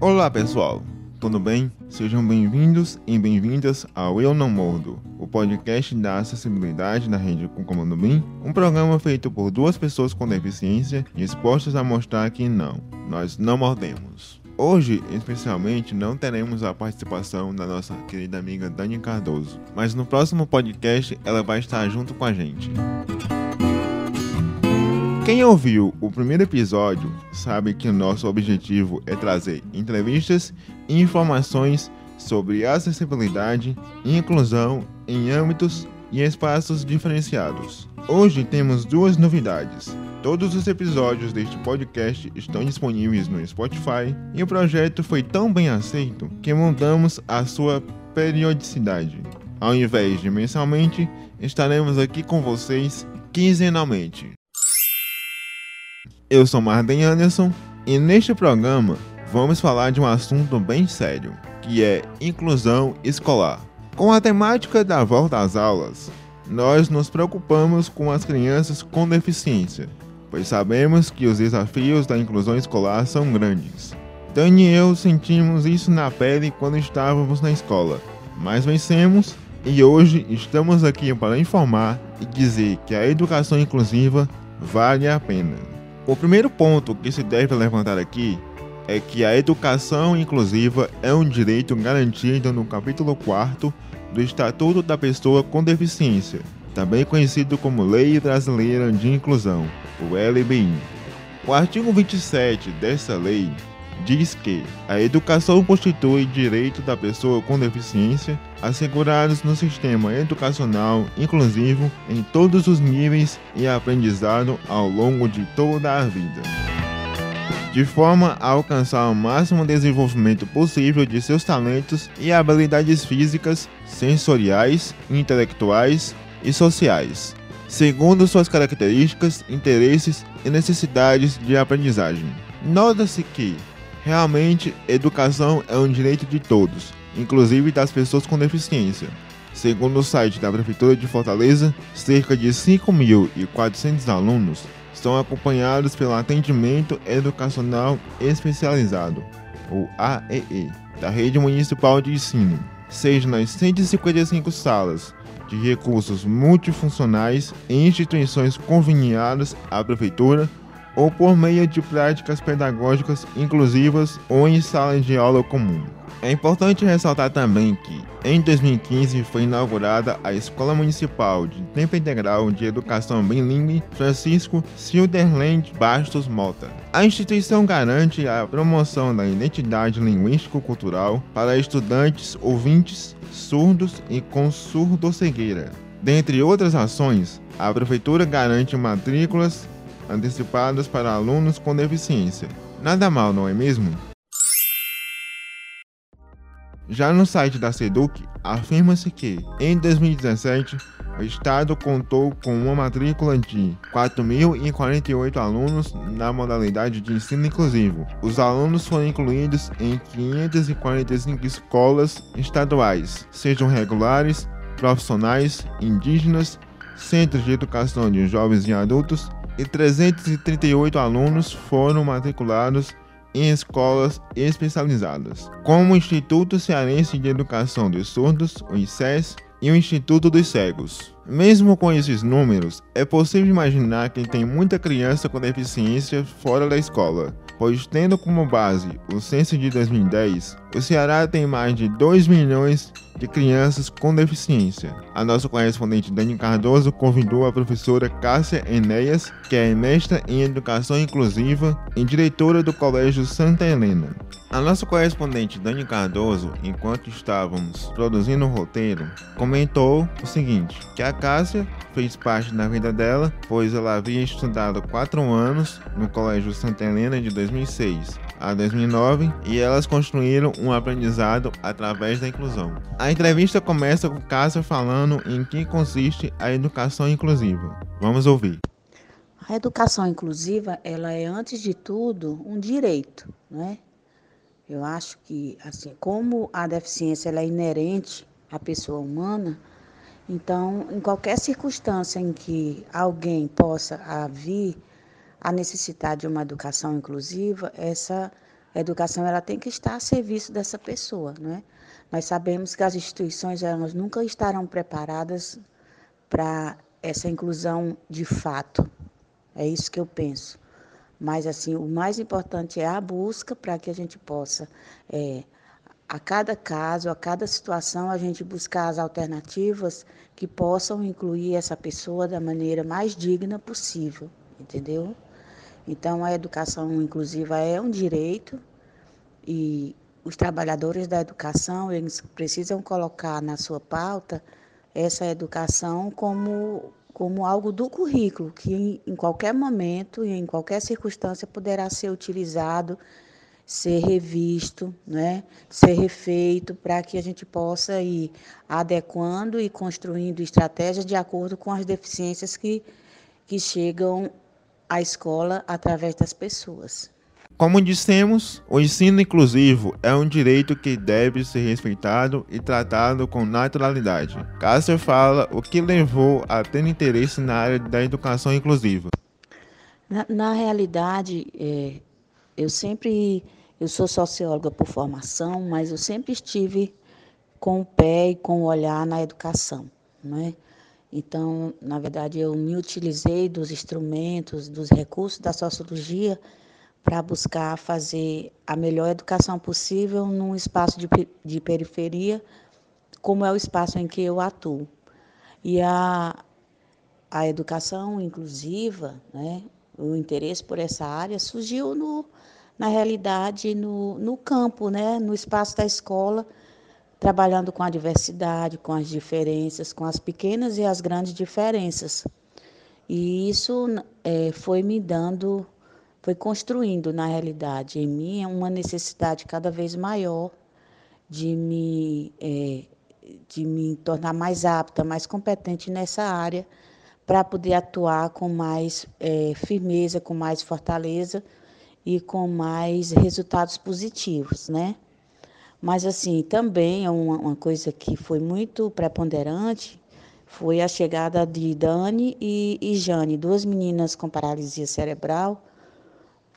Olá pessoal, tudo bem? Sejam bem-vindos e bem-vindas ao Eu Não Mordo, o podcast da acessibilidade da rede com comando BIM, um programa feito por duas pessoas com deficiência dispostas a mostrar que não, nós não mordemos. Hoje, especialmente, não teremos a participação da nossa querida amiga Dani Cardoso, mas no próximo podcast ela vai estar junto com a gente. Quem ouviu o primeiro episódio sabe que o nosso objetivo é trazer entrevistas e informações sobre acessibilidade e inclusão em âmbitos e espaços diferenciados. Hoje temos duas novidades. Todos os episódios deste podcast estão disponíveis no Spotify e o projeto foi tão bem aceito que mudamos a sua periodicidade. Ao invés de mensalmente, estaremos aqui com vocês quinzenalmente. Eu sou Marden Anderson e neste programa vamos falar de um assunto bem sério, que é inclusão escolar. Com a temática da volta às aulas, nós nos preocupamos com as crianças com deficiência, pois sabemos que os desafios da inclusão escolar são grandes. Dani e eu sentimos isso na pele quando estávamos na escola, mas vencemos e hoje estamos aqui para informar e dizer que a educação inclusiva vale a pena. O primeiro ponto que se deve levantar aqui é que a educação inclusiva é um direito garantido no capítulo 4 do Estatuto da Pessoa com Deficiência, também conhecido como Lei Brasileira de Inclusão, o LBI. O artigo 27 dessa lei diz que a educação constitui direito da pessoa com deficiência assegurados no sistema educacional inclusivo em todos os níveis e aprendizado ao longo de toda a vida. De forma a alcançar o máximo desenvolvimento possível de seus talentos e habilidades físicas, sensoriais, intelectuais e sociais, segundo suas características, interesses e necessidades de aprendizagem. Nota-se que Realmente, educação é um direito de todos, inclusive das pessoas com deficiência. Segundo o site da Prefeitura de Fortaleza, cerca de 5.400 alunos são acompanhados pelo Atendimento Educacional Especializado, o AEE, da Rede Municipal de Ensino, seja nas 155 salas de recursos multifuncionais em instituições conveniadas à Prefeitura ou por meio de práticas pedagógicas inclusivas ou em sala de aula comum. É importante ressaltar também que, em 2015, foi inaugurada a Escola Municipal de Tempo Integral de Educação Bilingue Francisco Silderland Bastos Mota. A instituição garante a promoção da identidade linguístico-cultural para estudantes ouvintes surdos e com surdo-cegueira. Dentre outras ações, a Prefeitura garante matrículas antecipadas para alunos com deficiência. Nada mal, não é mesmo? Já no site da SEDUC, afirma-se que, em 2017, o Estado contou com uma matrícula de 4.048 alunos na modalidade de ensino inclusivo. Os alunos foram incluídos em 545 escolas estaduais, sejam regulares, profissionais, indígenas, centros de educação de jovens e adultos e 338 alunos foram matriculados em escolas especializadas, como o Instituto Cearense de Educação dos Surdos, o ICES, e o Instituto dos Cegos. Mesmo com esses números, é possível imaginar que tem muita criança com deficiência fora da escola, pois tendo como base o censo de 2010, o Ceará tem mais de 2 milhões de crianças com deficiência. A nossa correspondente Dani Cardoso convidou a professora Cássia Enéas, que é mestra em Educação Inclusiva e diretora do Colégio Santa Helena. A nossa correspondente Dani Cardoso, enquanto estávamos produzindo o roteiro, comentou o seguinte: que a Cássia fez parte da vida dela, pois ela havia estudado quatro anos no Colégio Santa Helena de 2006 a 2009 e elas construíram um aprendizado através da inclusão. A entrevista começa com Cássia falando em que consiste a educação inclusiva. Vamos ouvir. A educação inclusiva, ela é antes de tudo um direito, né? Eu acho que assim, como a deficiência ela é inerente à pessoa humana, então, em qualquer circunstância em que alguém possa vir a necessidade de uma educação inclusiva, essa educação ela tem que estar a serviço dessa pessoa, não é? Nós sabemos que as instituições elas nunca estarão preparadas para essa inclusão de fato. É isso que eu penso. Mas assim, o mais importante é a busca para que a gente possa, é, a cada caso, a cada situação, a gente buscar as alternativas que possam incluir essa pessoa da maneira mais digna possível, entendeu? Então, a educação inclusiva é um direito e os trabalhadores da educação, eles precisam colocar na sua pauta essa educação como como algo do currículo, que em qualquer momento e em qualquer circunstância poderá ser utilizado, ser revisto, né? ser refeito, para que a gente possa ir adequando e construindo estratégias de acordo com as deficiências que, que chegam à escola através das pessoas. Como dissemos, o ensino inclusivo é um direito que deve ser respeitado e tratado com naturalidade. Cássio fala o que levou a ter interesse na área da educação inclusiva. Na, na realidade, é, eu sempre, eu sou socióloga por formação, mas eu sempre estive com o pé e com o olhar na educação, né? Então, na verdade, eu me utilizei dos instrumentos, dos recursos da sociologia para buscar fazer a melhor educação possível num espaço de, de periferia, como é o espaço em que eu atuo. E a, a educação inclusiva, né, o interesse por essa área surgiu no, na realidade no, no campo, né, no espaço da escola, trabalhando com a diversidade, com as diferenças, com as pequenas e as grandes diferenças. E isso é, foi me dando foi construindo, na realidade, em mim uma necessidade cada vez maior de me, é, de me tornar mais apta, mais competente nessa área, para poder atuar com mais é, firmeza, com mais fortaleza e com mais resultados positivos, né? Mas, assim, também é uma, uma coisa que foi muito preponderante foi a chegada de Dani e, e Jane, duas meninas com paralisia cerebral,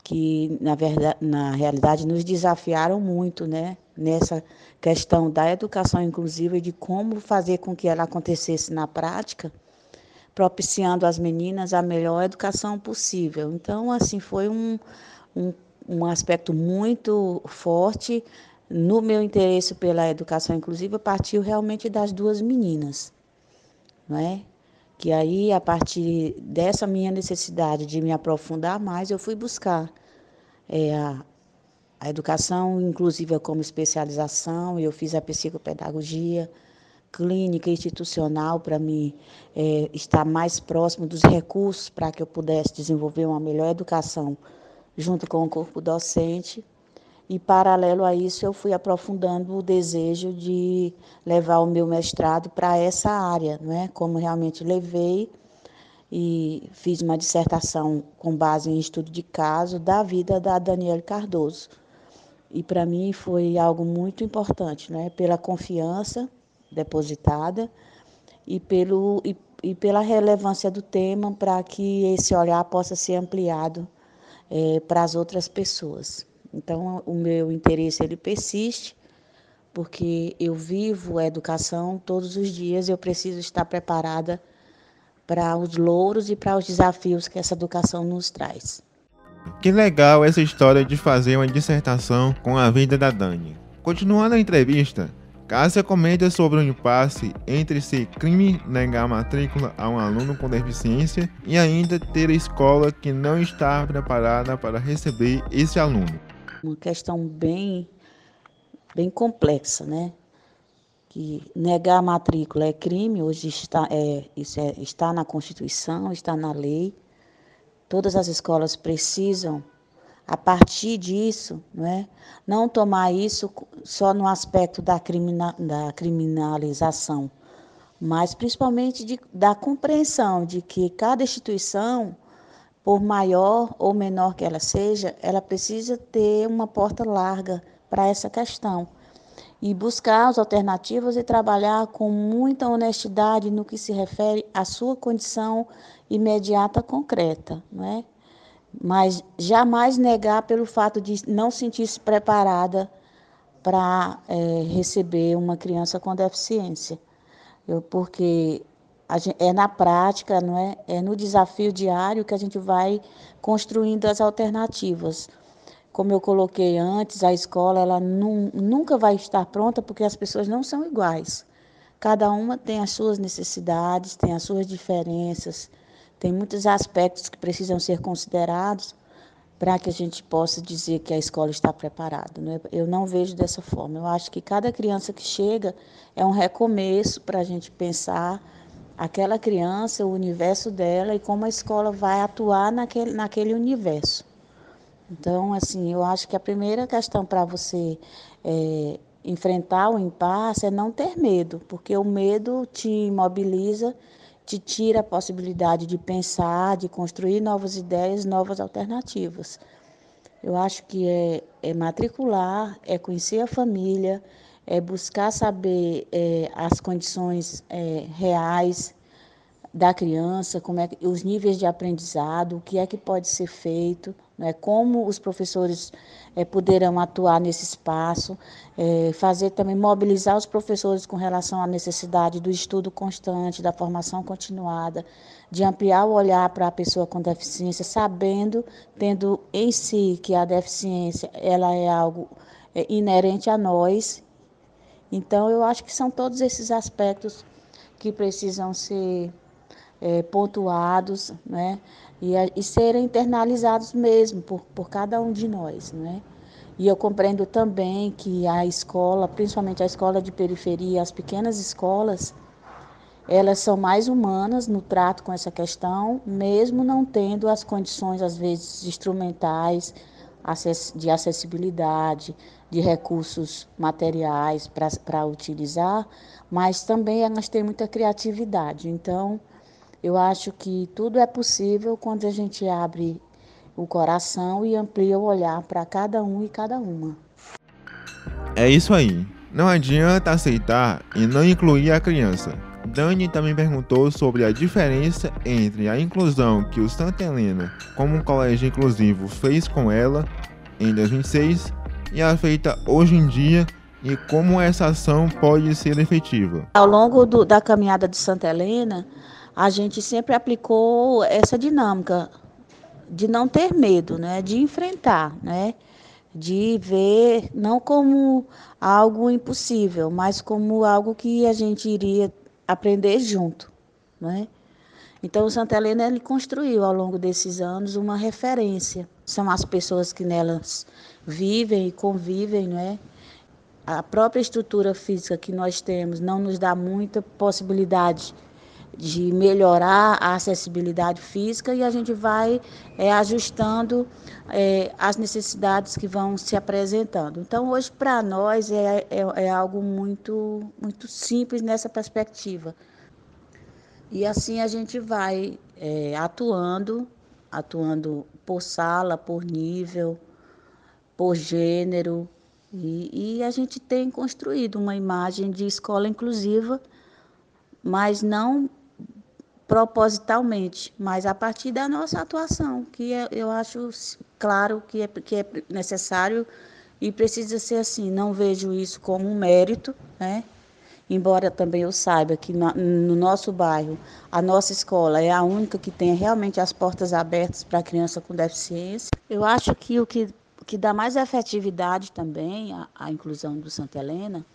que na verdade, na realidade nos desafiaram muito, né, nessa questão da educação inclusiva e de como fazer com que ela acontecesse na prática, propiciando às meninas a melhor educação possível. Então, assim, foi um, um, um aspecto muito forte no meu interesse pela educação inclusiva partiu realmente das duas meninas, não é? que aí, a partir dessa minha necessidade de me aprofundar mais, eu fui buscar é, a, a educação inclusiva como especialização, eu fiz a psicopedagogia clínica institucional para me é, estar mais próximo dos recursos para que eu pudesse desenvolver uma melhor educação junto com o corpo docente. E, paralelo a isso, eu fui aprofundando o desejo de levar o meu mestrado para essa área, não é? Como realmente levei e fiz uma dissertação com base em estudo de caso da vida da Daniela Cardoso. E para mim foi algo muito importante, né? Pela confiança depositada e pelo e, e pela relevância do tema para que esse olhar possa ser ampliado é, para as outras pessoas. Então, o meu interesse ele persiste, porque eu vivo a educação todos os dias, eu preciso estar preparada para os louros e para os desafios que essa educação nos traz. Que legal essa história de fazer uma dissertação com a vida da Dani. Continuando a entrevista, Cássia comenta sobre o impasse entre ser crime negar matrícula a um aluno com deficiência e ainda ter a escola que não está preparada para receber esse aluno uma questão bem, bem complexa, né? Que negar a matrícula é crime, hoje está, é, isso é, está na Constituição, está na lei. Todas as escolas precisam, a partir disso, não, é? não tomar isso só no aspecto da, crimina, da criminalização, mas principalmente de, da compreensão de que cada instituição por maior ou menor que ela seja, ela precisa ter uma porta larga para essa questão e buscar as alternativas e trabalhar com muita honestidade no que se refere à sua condição imediata concreta, não é? mas jamais negar pelo fato de não sentir-se preparada para é, receber uma criança com deficiência. Eu, porque gente, é na prática, não é? É no desafio diário que a gente vai construindo as alternativas. Como eu coloquei antes, a escola ela nunca vai estar pronta porque as pessoas não são iguais. Cada uma tem as suas necessidades, tem as suas diferenças, tem muitos aspectos que precisam ser considerados para que a gente possa dizer que a escola está preparada. Né? Eu não vejo dessa forma. Eu acho que cada criança que chega é um recomeço para a gente pensar aquela criança, o universo dela e como a escola vai atuar naquele, naquele universo. Então, assim, eu acho que a primeira questão para você é, enfrentar o impasse é não ter medo, porque o medo te imobiliza, te tira a possibilidade de pensar, de construir novas ideias, novas alternativas. Eu acho que é, é matricular, é conhecer a família, é buscar saber é, as condições é, reais da criança, como é os níveis de aprendizado, o que é que pode ser feito, né, como os professores é, poderão atuar nesse espaço, é, fazer também mobilizar os professores com relação à necessidade do estudo constante, da formação continuada, de ampliar o olhar para a pessoa com deficiência, sabendo, tendo em si que a deficiência ela é algo é, inerente a nós. Então, eu acho que são todos esses aspectos que precisam ser é, pontuados, né? E, e serem internalizados mesmo por, por cada um de nós, né? E eu compreendo também que a escola, principalmente a escola de periferia, as pequenas escolas, elas são mais humanas no trato com essa questão, mesmo não tendo as condições, às vezes, instrumentais, de acessibilidade, de recursos materiais para utilizar, mas também elas têm muita criatividade. Então, eu acho que tudo é possível quando a gente abre o coração e amplia o olhar para cada um e cada uma. É isso aí. Não adianta aceitar e não incluir a criança. Dani também perguntou sobre a diferença entre a inclusão que o Santa Helena, como um colégio inclusivo, fez com ela em 2006 e a feita hoje em dia e como essa ação pode ser efetiva. Ao longo do, da caminhada de Santa Helena, a gente sempre aplicou essa dinâmica de não ter medo, né? de enfrentar, né? de ver não como algo impossível, mas como algo que a gente iria aprender junto. Né? Então, o Santa Helena ele construiu ao longo desses anos uma referência. São as pessoas que nelas vivem e convivem, né? A própria estrutura física que nós temos não nos dá muita possibilidade de melhorar a acessibilidade física e a gente vai é, ajustando é, as necessidades que vão se apresentando. Então, hoje, para nós, é, é, é, algo muito, muito simples nessa perspectiva. E assim a gente vai é, atuando, atuando por sala, por nível, por gênero, e, e a gente tem construído uma imagem de escola inclusiva, mas não propositalmente, mas a partir da nossa atuação, que é, eu acho claro que é, que é necessário e precisa ser assim. Não vejo isso como um mérito, né? Embora também eu saiba que no nosso bairro, a nossa escola é a única que tem realmente as portas abertas para criança com deficiência. Eu acho que o que, que dá mais efetividade também à, à inclusão do Santa Helena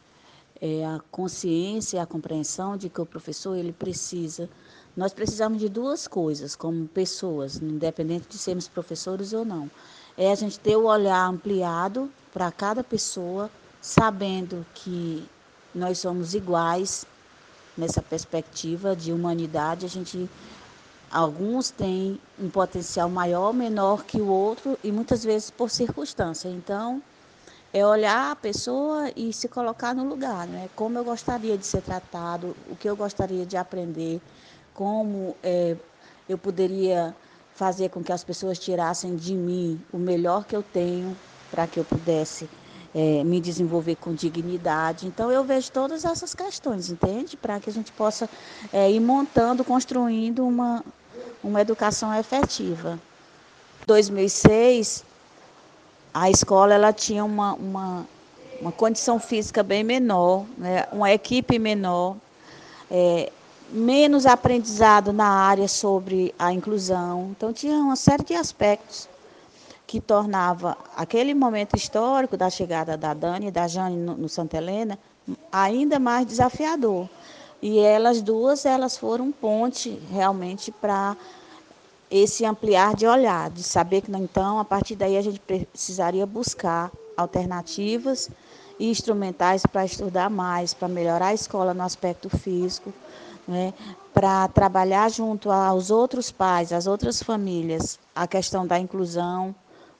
é a consciência, a compreensão de que o professor ele precisa nós precisamos de duas coisas como pessoas, independente de sermos professores ou não. É a gente ter o olhar ampliado para cada pessoa, sabendo que nós somos iguais nessa perspectiva de humanidade. A gente alguns têm um potencial maior, menor que o outro e muitas vezes por circunstância. Então, é olhar a pessoa e se colocar no lugar, né? Como eu gostaria de ser tratado, o que eu gostaria de aprender como é, eu poderia fazer com que as pessoas tirassem de mim o melhor que eu tenho para que eu pudesse é, me desenvolver com dignidade. Então, eu vejo todas essas questões, entende? Para que a gente possa é, ir montando, construindo uma, uma educação efetiva. 2006, a escola ela tinha uma, uma, uma condição física bem menor, né? uma equipe menor, é, menos aprendizado na área sobre a inclusão. Então, tinha uma série de aspectos que tornava aquele momento histórico da chegada da Dani e da Jane no, no Santa Helena ainda mais desafiador. E elas duas, elas foram ponte realmente para esse ampliar de olhar, de saber que então, a partir daí a gente precisaria buscar alternativas e instrumentais para estudar mais, para melhorar a escola no aspecto físico, né, para trabalhar junto aos outros pais, às outras famílias, a questão da inclusão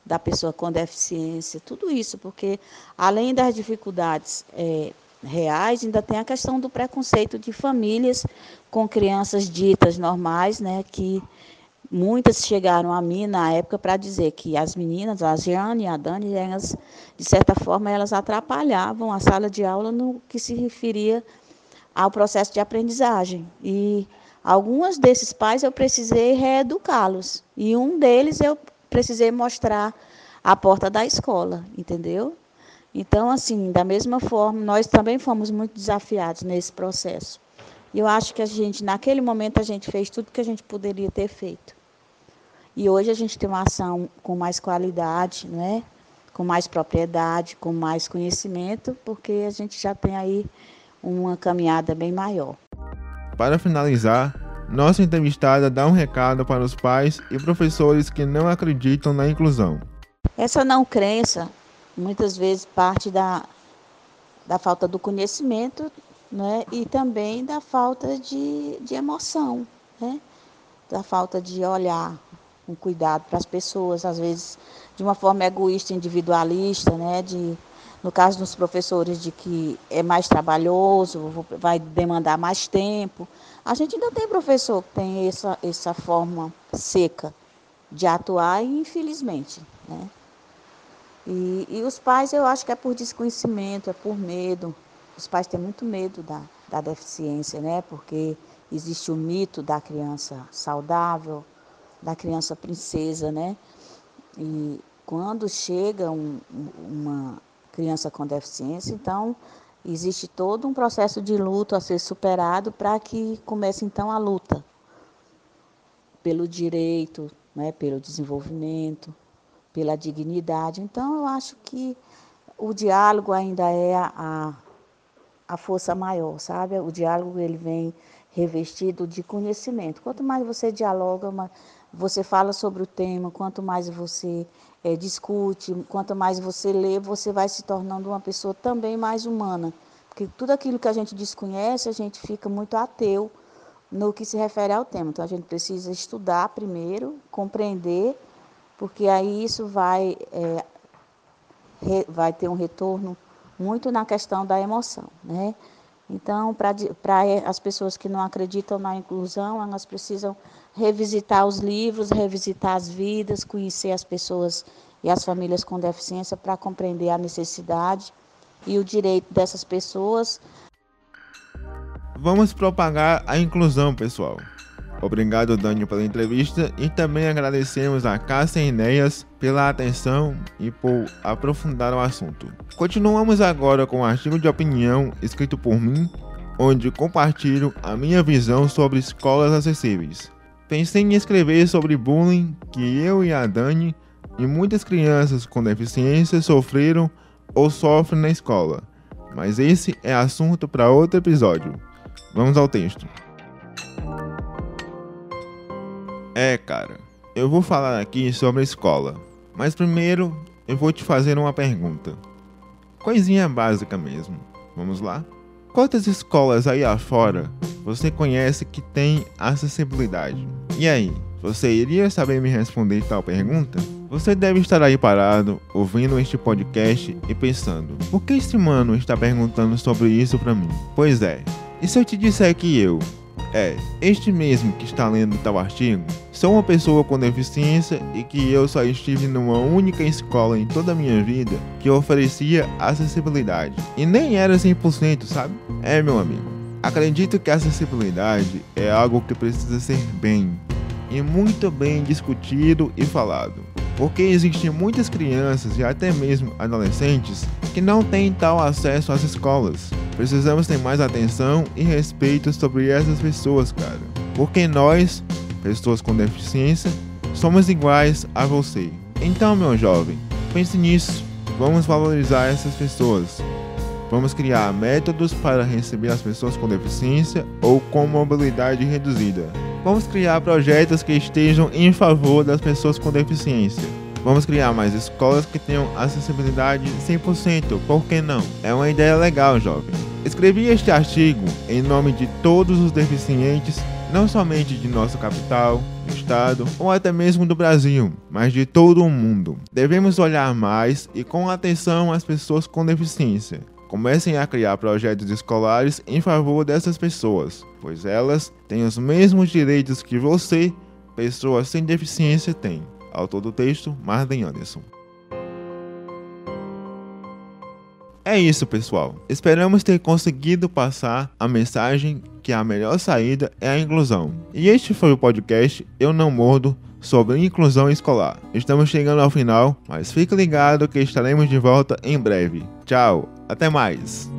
da pessoa com deficiência, tudo isso, porque além das dificuldades é, reais, ainda tem a questão do preconceito de famílias com crianças ditas normais, né, que muitas chegaram a mim na época para dizer que as meninas, a Jeane e a Dani, elas, de certa forma, elas atrapalhavam a sala de aula no que se referia ao processo de aprendizagem. E alguns desses pais eu precisei reeducá-los. E um deles eu precisei mostrar a porta da escola, entendeu? Então, assim, da mesma forma, nós também fomos muito desafiados nesse processo. E eu acho que a gente, naquele momento, a gente fez tudo que a gente poderia ter feito. E hoje a gente tem uma ação com mais qualidade, né? com mais propriedade, com mais conhecimento, porque a gente já tem aí uma caminhada bem maior. Para finalizar, nossa entrevistada dá um recado para os pais e professores que não acreditam na inclusão. Essa não crença muitas vezes parte da, da falta do conhecimento né? e também da falta de, de emoção, né? da falta de olhar com cuidado para as pessoas, às vezes de uma forma egoísta, individualista, né? de no caso dos professores, de que é mais trabalhoso, vai demandar mais tempo. A gente ainda tem professor que tem essa, essa forma seca de atuar, infelizmente. Né? E, e os pais, eu acho que é por desconhecimento, é por medo. Os pais têm muito medo da, da deficiência, né? porque existe o mito da criança saudável, da criança princesa, né? E quando chega um, uma, criança com deficiência. Então, existe todo um processo de luto a ser superado para que comece então a luta pelo direito, né, pelo desenvolvimento, pela dignidade. Então, eu acho que o diálogo ainda é a, a força maior, sabe? O diálogo ele vem revestido de conhecimento. Quanto mais você dialoga, você fala sobre o tema, quanto mais você é, discute, quanto mais você lê, você vai se tornando uma pessoa também mais humana. Porque tudo aquilo que a gente desconhece, a gente fica muito ateu no que se refere ao tema. Então a gente precisa estudar primeiro, compreender, porque aí isso vai, é, re, vai ter um retorno muito na questão da emoção. Né? Então, para as pessoas que não acreditam na inclusão, elas precisam revisitar os livros, revisitar as vidas, conhecer as pessoas e as famílias com deficiência para compreender a necessidade e o direito dessas pessoas. Vamos propagar a inclusão, pessoal. Obrigado, Dani, pela entrevista e também agradecemos a Cássia Enéas pela atenção e por aprofundar o assunto. Continuamos agora com o um artigo de opinião escrito por mim, onde compartilho a minha visão sobre escolas acessíveis. Pensei em escrever sobre bullying que eu e a Dani e muitas crianças com deficiência sofreram ou sofrem na escola, mas esse é assunto para outro episódio. Vamos ao texto. É, cara, eu vou falar aqui sobre a escola, mas primeiro eu vou te fazer uma pergunta. Coisinha básica mesmo. Vamos lá? Quantas escolas aí afora você conhece que tem acessibilidade? E aí, você iria saber me responder tal pergunta? Você deve estar aí parado, ouvindo este podcast e pensando: por que esse mano está perguntando sobre isso para mim? Pois é, e se eu te disser que eu, é, este mesmo que está lendo tal artigo, sou uma pessoa com deficiência e que eu só estive numa única escola em toda a minha vida que oferecia acessibilidade. E nem era 100%, sabe? É, meu amigo. Acredito que a acessibilidade é algo que precisa ser bem, e muito bem discutido e falado. Porque existem muitas crianças e até mesmo adolescentes que não têm tal acesso às escolas. Precisamos ter mais atenção e respeito sobre essas pessoas, cara. Porque nós, pessoas com deficiência, somos iguais a você. Então, meu jovem, pense nisso. Vamos valorizar essas pessoas. Vamos criar métodos para receber as pessoas com deficiência ou com mobilidade reduzida. Vamos criar projetos que estejam em favor das pessoas com deficiência. Vamos criar mais escolas que tenham acessibilidade 100%, por que não? É uma ideia legal, jovem. Escrevi este artigo em nome de todos os deficientes, não somente de nossa capital, do estado ou até mesmo do Brasil, mas de todo o mundo. Devemos olhar mais e com atenção às pessoas com deficiência. Comecem a criar projetos escolares em favor dessas pessoas, pois elas têm os mesmos direitos que você, pessoa sem deficiência, tem. Autor do texto, Marden Anderson. É isso, pessoal. Esperamos ter conseguido passar a mensagem que a melhor saída é a inclusão. E este foi o podcast Eu Não Mordo sobre inclusão escolar. Estamos chegando ao final, mas fique ligado que estaremos de volta em breve. Tchau, até mais.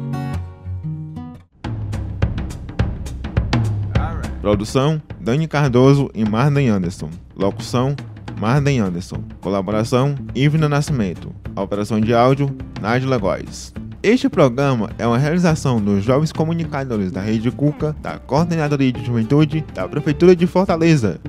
Produção: Dani Cardoso e Marden Anderson. Locução: Marden Anderson. Colaboração: Ivna Nascimento. Operação de áudio: Nádia Góes. Este programa é uma realização dos jovens comunicadores da Rede Cuca, da Coordenadoria de Juventude da Prefeitura de Fortaleza,